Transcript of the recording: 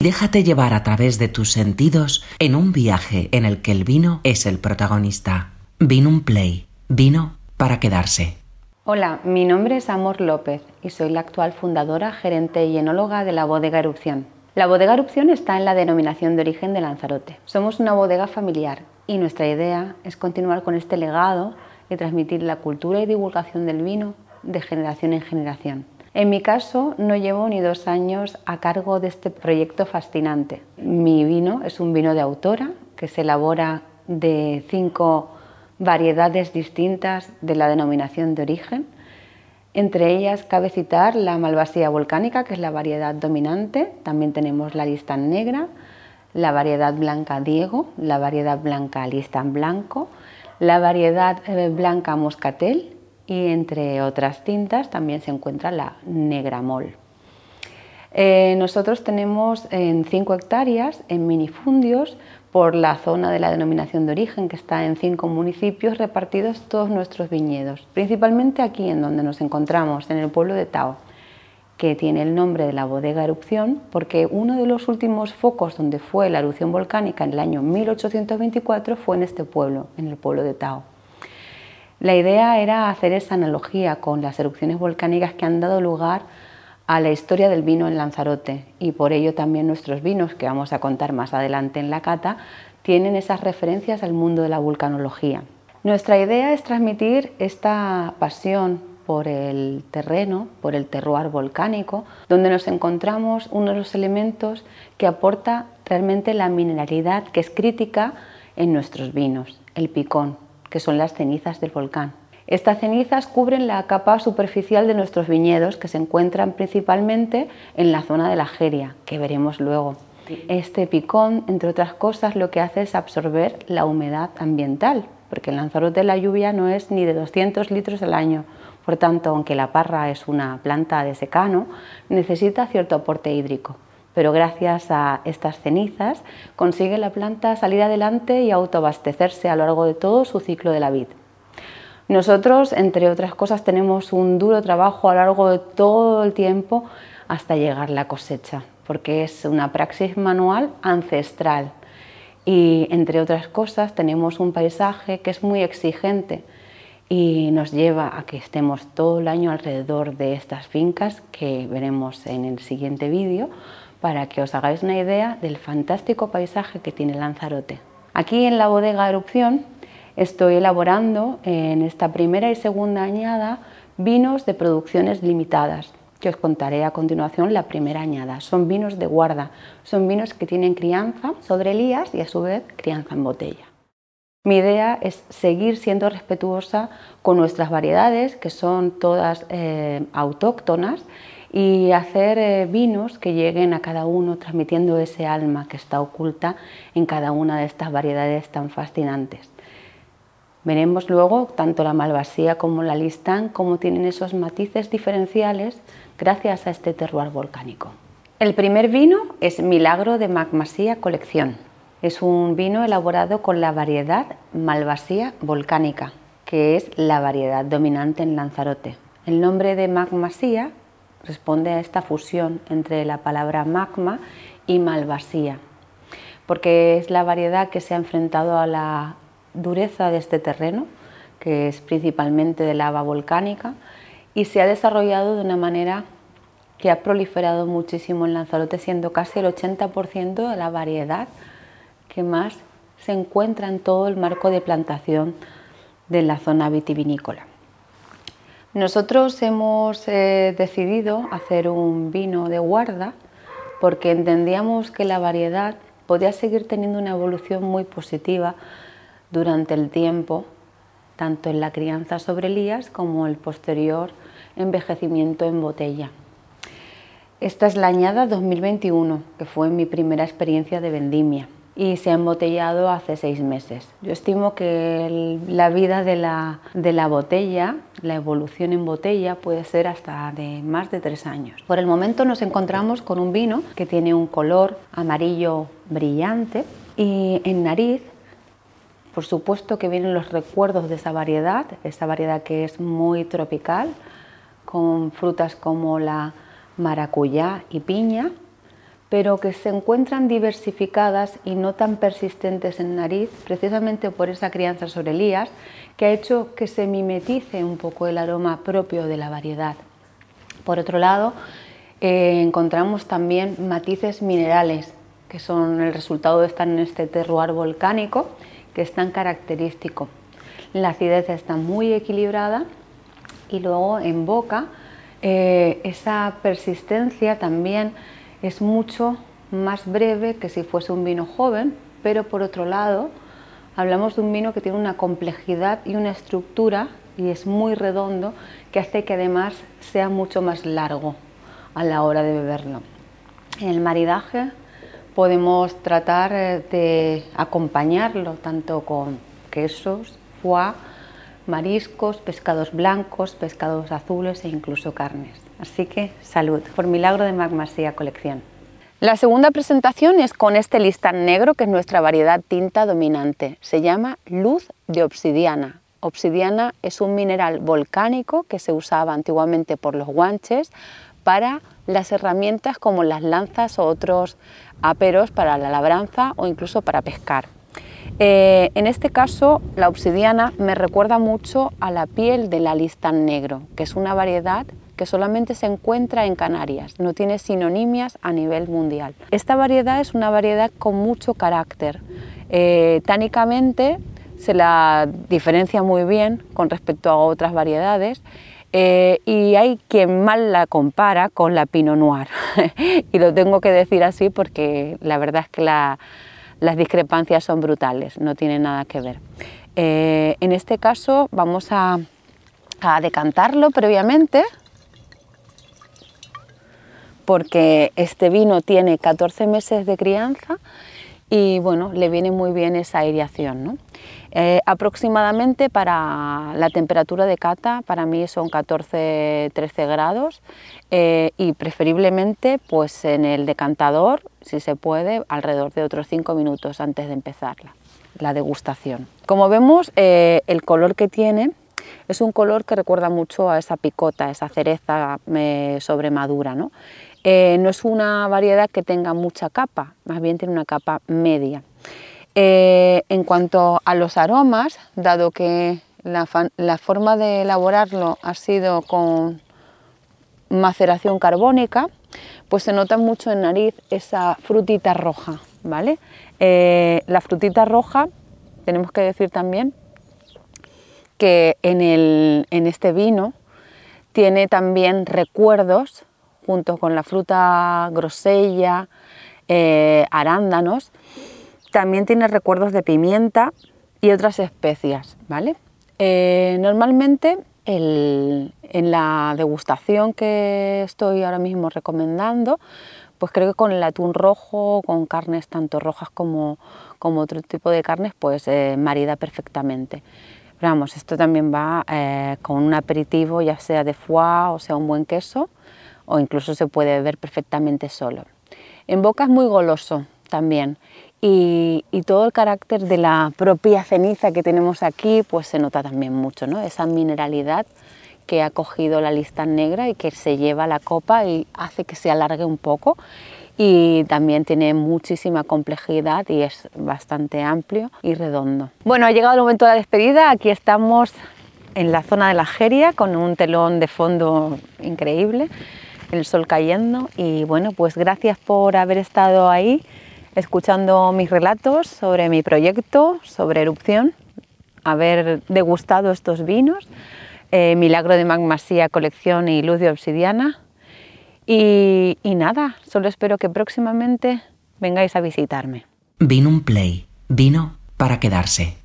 Déjate llevar a través de tus sentidos en un viaje en el que el vino es el protagonista. Vino un play. Vino para quedarse. Hola, mi nombre es Amor López y soy la actual fundadora, gerente y enóloga de la bodega Erupción. La bodega Erupción está en la denominación de origen de Lanzarote. Somos una bodega familiar y nuestra idea es continuar con este legado y transmitir la cultura y divulgación del vino de generación en generación. En mi caso, no llevo ni dos años a cargo de este proyecto fascinante. Mi vino es un vino de autora que se elabora de cinco variedades distintas de la denominación de origen. Entre ellas cabe citar la Malvasía volcánica, que es la variedad dominante. También tenemos la Listan negra, la variedad blanca Diego, la variedad blanca Listan blanco, la variedad eh, blanca Moscatel y entre otras tintas también se encuentra la Negramol. Eh, nosotros tenemos en 5 hectáreas en minifundios por la zona de la denominación de origen que está en cinco municipios repartidos todos nuestros viñedos, principalmente aquí en donde nos encontramos, en el pueblo de Tao, que tiene el nombre de la bodega erupción porque uno de los últimos focos donde fue la erupción volcánica en el año 1824 fue en este pueblo, en el pueblo de Tao. La idea era hacer esa analogía con las erupciones volcánicas que han dado lugar a la historia del vino en Lanzarote y por ello también nuestros vinos, que vamos a contar más adelante en la cata, tienen esas referencias al mundo de la vulcanología. Nuestra idea es transmitir esta pasión por el terreno, por el terroir volcánico, donde nos encontramos uno de los elementos que aporta realmente la mineralidad que es crítica en nuestros vinos, el picón, que son las cenizas del volcán. Estas cenizas cubren la capa superficial de nuestros viñedos que se encuentran principalmente en la zona de la Jeria, que veremos luego. Este picón, entre otras cosas, lo que hace es absorber la humedad ambiental, porque en Lanzarote la lluvia no es ni de 200 litros al año. Por tanto, aunque la parra es una planta de secano, necesita cierto aporte hídrico. Pero gracias a estas cenizas consigue la planta salir adelante y autoabastecerse a lo largo de todo su ciclo de la vid. Nosotros, entre otras cosas, tenemos un duro trabajo a lo largo de todo el tiempo hasta llegar la cosecha, porque es una praxis manual ancestral. Y entre otras cosas, tenemos un paisaje que es muy exigente y nos lleva a que estemos todo el año alrededor de estas fincas que veremos en el siguiente vídeo para que os hagáis una idea del fantástico paisaje que tiene Lanzarote. Aquí en la bodega Erupción Estoy elaborando en esta primera y segunda añada vinos de producciones limitadas, que os contaré a continuación la primera añada. Son vinos de guarda, son vinos que tienen crianza sobre elías y a su vez crianza en botella. Mi idea es seguir siendo respetuosa con nuestras variedades, que son todas eh, autóctonas, y hacer eh, vinos que lleguen a cada uno transmitiendo ese alma que está oculta en cada una de estas variedades tan fascinantes. Veremos luego tanto la malvasía como la listán cómo tienen esos matices diferenciales gracias a este terroir volcánico. El primer vino es Milagro de Magmasía Colección. Es un vino elaborado con la variedad Malvasía volcánica, que es la variedad dominante en Lanzarote. El nombre de Magmasía responde a esta fusión entre la palabra magma y malvasía, porque es la variedad que se ha enfrentado a la dureza de este terreno, que es principalmente de lava volcánica, y se ha desarrollado de una manera que ha proliferado muchísimo en Lanzarote, siendo casi el 80% de la variedad que más se encuentra en todo el marco de plantación de la zona vitivinícola. Nosotros hemos eh, decidido hacer un vino de guarda porque entendíamos que la variedad podía seguir teniendo una evolución muy positiva durante el tiempo, tanto en la crianza sobre Elías como el posterior envejecimiento en botella. Esta es la añada 2021, que fue mi primera experiencia de vendimia y se ha embotellado hace seis meses. Yo estimo que la vida de la, de la botella, la evolución en botella, puede ser hasta de más de tres años. Por el momento nos encontramos con un vino que tiene un color amarillo brillante y en nariz por supuesto que vienen los recuerdos de esa variedad, esa variedad que es muy tropical, con frutas como la maracuyá y piña, pero que se encuentran diversificadas y no tan persistentes en nariz, precisamente por esa crianza sobre lías, que ha hecho que se mimetice un poco el aroma propio de la variedad. Por otro lado, eh, encontramos también matices minerales, que son el resultado de estar en este terroir volcánico, que es tan característico. La acidez está muy equilibrada y luego en boca eh, esa persistencia también es mucho más breve que si fuese un vino joven, pero por otro lado hablamos de un vino que tiene una complejidad y una estructura y es muy redondo que hace que además sea mucho más largo a la hora de beberlo. En el maridaje podemos tratar eh, de acompañarlo tanto con quesos, foie, mariscos, pescados blancos, pescados azules e incluso carnes. Así que salud, por milagro de Magmasía Colección. La segunda presentación es con este listán negro, que es nuestra variedad tinta dominante. Se llama luz de obsidiana. Obsidiana es un mineral volcánico que se usaba antiguamente por los guanches para las herramientas como las lanzas o otros aperos para la labranza o incluso para pescar. Eh, en este caso, la obsidiana me recuerda mucho a la piel del alistán negro, que es una variedad que solamente se encuentra en Canarias, no tiene sinonimias a nivel mundial. Esta variedad es una variedad con mucho carácter. Eh, tánicamente se la diferencia muy bien con respecto a otras variedades eh, y hay quien mal la compara con la Pinot Noir. y lo tengo que decir así porque la verdad es que la, las discrepancias son brutales, no tienen nada que ver. Eh, en este caso vamos a, decantarlo previamente porque este vino tiene 14 meses de crianza y bueno, le viene muy bien esa aireación. Eh, aproximadamente para la temperatura de cata, para mí son 14-13 grados eh, y preferiblemente pues en el decantador, si se puede, alrededor de otros 5 minutos antes de empezarla, la degustación. Como vemos, eh, el color que tiene es un color que recuerda mucho a esa picota, esa cereza sobremadura. ¿no? no es una variedad que tenga mucha capa, más bien tiene una capa media. Eh, en cuanto a los aromas, dado que la, forma de elaborarlo ha sido con maceración carbónica, pues se nota mucho en nariz esa frutita roja, ¿vale? Eh, la frutita roja, tenemos que decir también que en, este vino tiene también recuerdos, junto con la fruta grosella, eh, arándanos, también tiene recuerdos de pimienta y otras especias, ¿vale? Eh, normalmente en la degustación que estoy ahora mismo recomendando, pues creo que con el atún rojo, con carnes tanto rojas como, como otro tipo de carnes, pues eh, marida perfectamente. Vamos, esto también va eh, con un aperitivo, ya sea de foie o sea un buen queso, o incluso se puede beber perfectamente solo. En boca es muy goloso también y, todo el carácter de la propia ceniza que tenemos aquí pues se nota también mucho, ¿no? esa mineralidad que ha cogido la lista negra y que se lleva la copa y hace que se alargue un poco y también tiene muchísima complejidad y es bastante amplio y redondo. Bueno, ha llegado el momento de la despedida, aquí estamos en la zona de la Jeria con un telón de fondo increíble, el sol cayendo y bueno, pues gracias por haber estado ahí escuchando mis relatos sobre mi proyecto, sobre erupción, haber degustado estos vinos, eh, Milagro de Magmasía Colección y Luz de Obsidiana. Y, nada, solo espero que próximamente vengáis a visitarme. Vino un play, vino para quedarse.